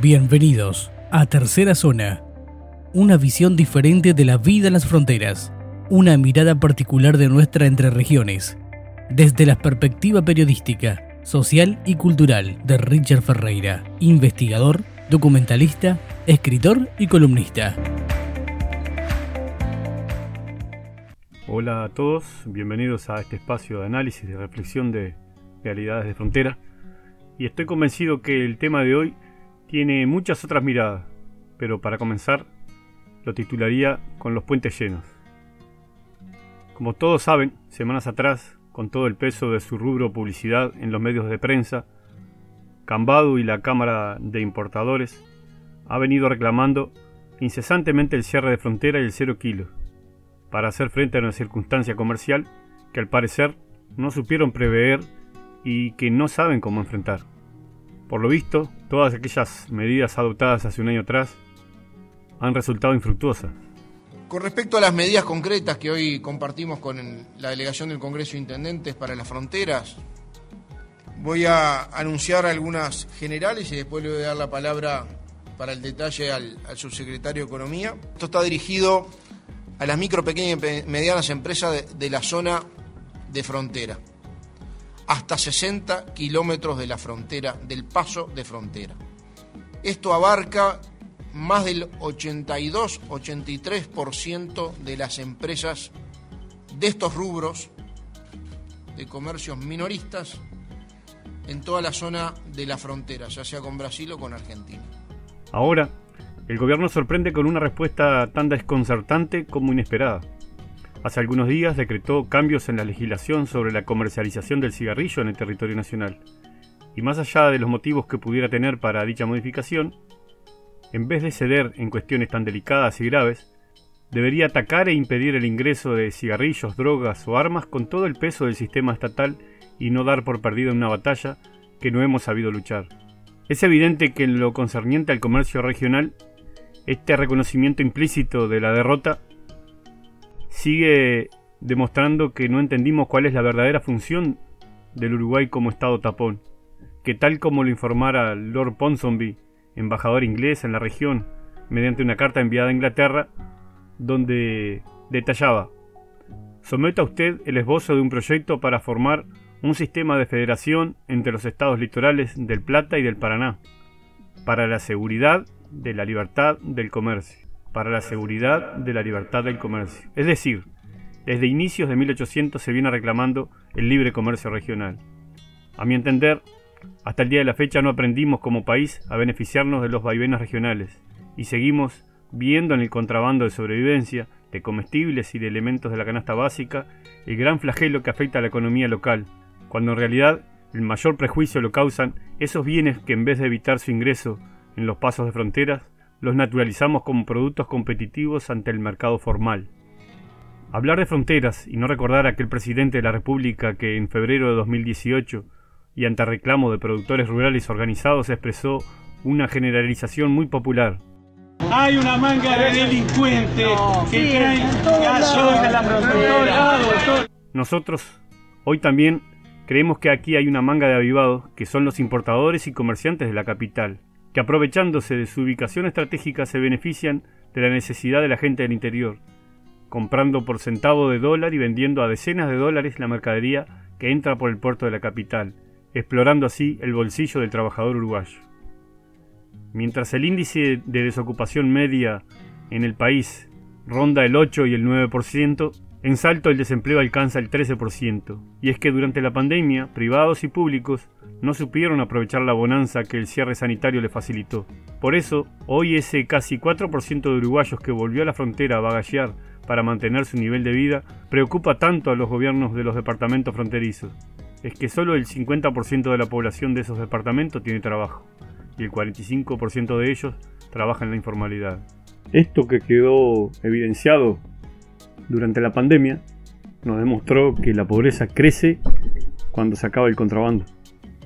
Bienvenidos a Tercera Zona, una visión diferente de la vida en las fronteras, una mirada particular de nuestra entre regiones, desde la perspectiva periodística, social y cultural de Richard Ferreira, investigador, documentalista, escritor y columnista. Hola a todos, bienvenidos a este espacio de análisis y reflexión de realidades de frontera. Y estoy convencido que el tema de hoy tiene muchas otras miradas, pero para comenzar lo titularía con los puentes llenos. Como todos saben, semanas atrás, con todo el peso de su rubro publicidad en los medios de prensa, Cambado y la Cámara de Importadores ha venido reclamando incesantemente el cierre de frontera y el cero kilo, para hacer frente a una circunstancia comercial que al parecer no supieron prever y que no saben cómo enfrentar. Por lo visto, todas aquellas medidas adoptadas hace un año atrás han resultado infructuosas. Con respecto a las medidas concretas que hoy compartimos con la delegación del Congreso de Intendentes para las Fronteras, voy a anunciar algunas generales y después le voy a dar la palabra para el detalle al, subsecretario de Economía. Esto está dirigido a las micro, pequeñas y medianas empresas de la zona de frontera hasta 60 kilómetros de la frontera, del paso de frontera. Esto abarca más del 82-83% de las empresas de estos rubros de comercios minoristas en toda la zona de la frontera, ya sea con Brasil o con Argentina. Ahora, el gobierno sorprende con una respuesta tan desconcertante como inesperada. Hace algunos días decretó cambios en la legislación sobre la comercialización del cigarrillo en el territorio nacional. Y más allá de los motivos que pudiera tener para dicha modificación, en vez de ceder en cuestiones tan delicadas y graves, debería atacar e impedir el ingreso de cigarrillos, drogas o armas con todo el peso del sistema estatal y no dar por perdida una batalla que no hemos sabido luchar. Es evidente que en lo concerniente al comercio regional, este reconocimiento implícito de la derrota sigue demostrando que no entendimos cuál es la verdadera función del Uruguay como Estado tapón, que tal como lo informara Lord Ponsonby, embajador inglés en la región, mediante una carta enviada a Inglaterra, donde detallaba, someta usted el esbozo de un proyecto para formar un sistema de federación entre los estados litorales del Plata y del Paraná, para la seguridad de la libertad del comercio para la seguridad de la libertad del comercio. Es decir, desde inicios de 1800 se viene reclamando el libre comercio regional. A mi entender, hasta el día de la fecha no aprendimos como país a beneficiarnos de los vaivenes regionales y seguimos viendo en el contrabando de sobrevivencia, de comestibles y de elementos de la canasta básica, el gran flagelo que afecta a la economía local, cuando en realidad el mayor prejuicio lo causan esos bienes que en vez de evitar su ingreso en los pasos de fronteras, los naturalizamos como productos competitivos ante el mercado formal. Hablar de fronteras y no recordar a aquel presidente de la República que en febrero de 2018 y ante reclamo de productores rurales organizados expresó una generalización muy popular. Hay una manga de delincuentes que traen a la frontera. Nosotros, hoy también, creemos que aquí hay una manga de avivados que son los importadores y comerciantes de la capital que aprovechándose de su ubicación estratégica se benefician de la necesidad de la gente del interior, comprando por centavo de dólar y vendiendo a decenas de dólares la mercadería que entra por el puerto de la capital, explorando así el bolsillo del trabajador uruguayo. Mientras el índice de desocupación media en el país ronda el 8 y el 9%, en Salto el desempleo alcanza el 13%, y es que durante la pandemia, privados y públicos no supieron aprovechar la bonanza que el cierre sanitario le facilitó. Por eso, hoy ese casi 4% de uruguayos que volvió a la frontera a bagallar para mantener su nivel de vida preocupa tanto a los gobiernos de los departamentos fronterizos. Es que solo el 50% de la población de esos departamentos tiene trabajo, y el 45% de ellos trabaja en la informalidad. Esto que quedó evidenciado durante la pandemia nos demostró que la pobreza crece cuando se acaba el contrabando.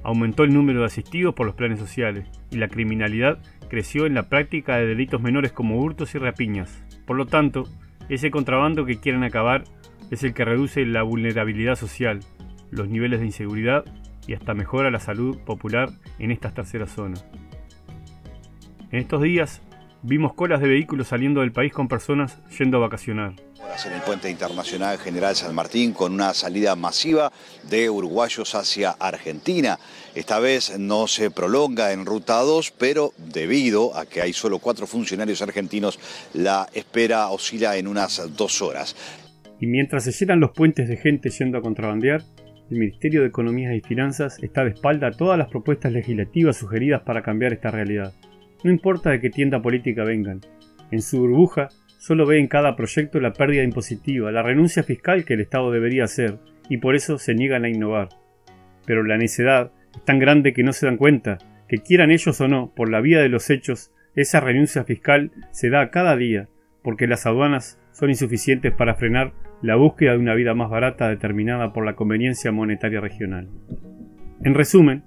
Aumentó el número de asistidos por los planes sociales y la criminalidad creció en la práctica de delitos menores como hurtos y rapiñas. Por lo tanto, ese contrabando que quieren acabar es el que reduce la vulnerabilidad social, los niveles de inseguridad y hasta mejora la salud popular en estas terceras zonas. En estos días vimos colas de vehículos saliendo del país con personas yendo a vacacionar. En el puente internacional General San Martín con una salida masiva de uruguayos hacia Argentina. Esta vez no se prolonga en ruta 2, pero debido a que hay solo cuatro funcionarios argentinos, la espera oscila en unas dos horas. Y mientras se llenan los puentes de gente yendo a contrabandear, el Ministerio de Economía y Finanzas está de espalda a todas las propuestas legislativas sugeridas para cambiar esta realidad. No importa de qué tienda política vengan. En su burbuja solo ve en cada proyecto la pérdida impositiva, la renuncia fiscal que el Estado debería hacer, y por eso se niegan a innovar. Pero la necedad es tan grande que no se dan cuenta, que quieran ellos o no, por la vía de los hechos, esa renuncia fiscal se da cada día, porque las aduanas son insuficientes para frenar la búsqueda de una vida más barata determinada por la conveniencia monetaria regional. En resumen,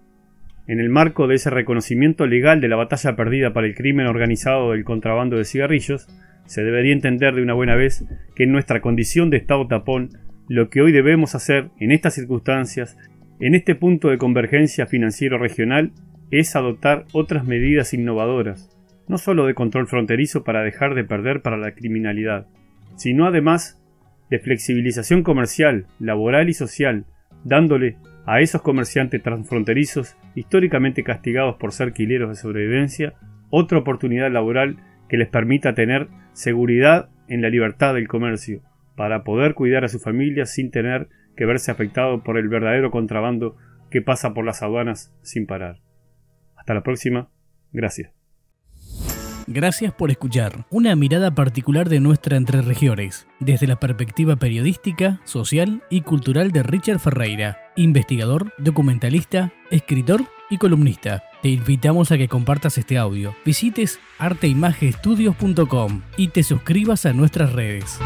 en el marco de ese reconocimiento legal de la batalla perdida para el crimen organizado del contrabando de cigarrillos, se debería entender de una buena vez que en nuestra condición de Estado tapón, lo que hoy debemos hacer en estas circunstancias, en este punto de convergencia financiero regional, es adoptar otras medidas innovadoras, no solo de control fronterizo para dejar de perder para la criminalidad, sino además de flexibilización comercial, laboral y social, dándole a esos comerciantes transfronterizos históricamente castigados por ser quileros de sobrevivencia otra oportunidad laboral que les permita tener seguridad en la libertad del comercio, para poder cuidar a su familia sin tener que verse afectado por el verdadero contrabando que pasa por las aduanas sin parar. Hasta la próxima. Gracias. Gracias por escuchar una mirada particular de nuestra Entre Regiones, desde la perspectiva periodística, social y cultural de Richard Ferreira, investigador, documentalista, escritor y columnista. Te invitamos a que compartas este audio, visites arteimageestudios.com y te suscribas a nuestras redes.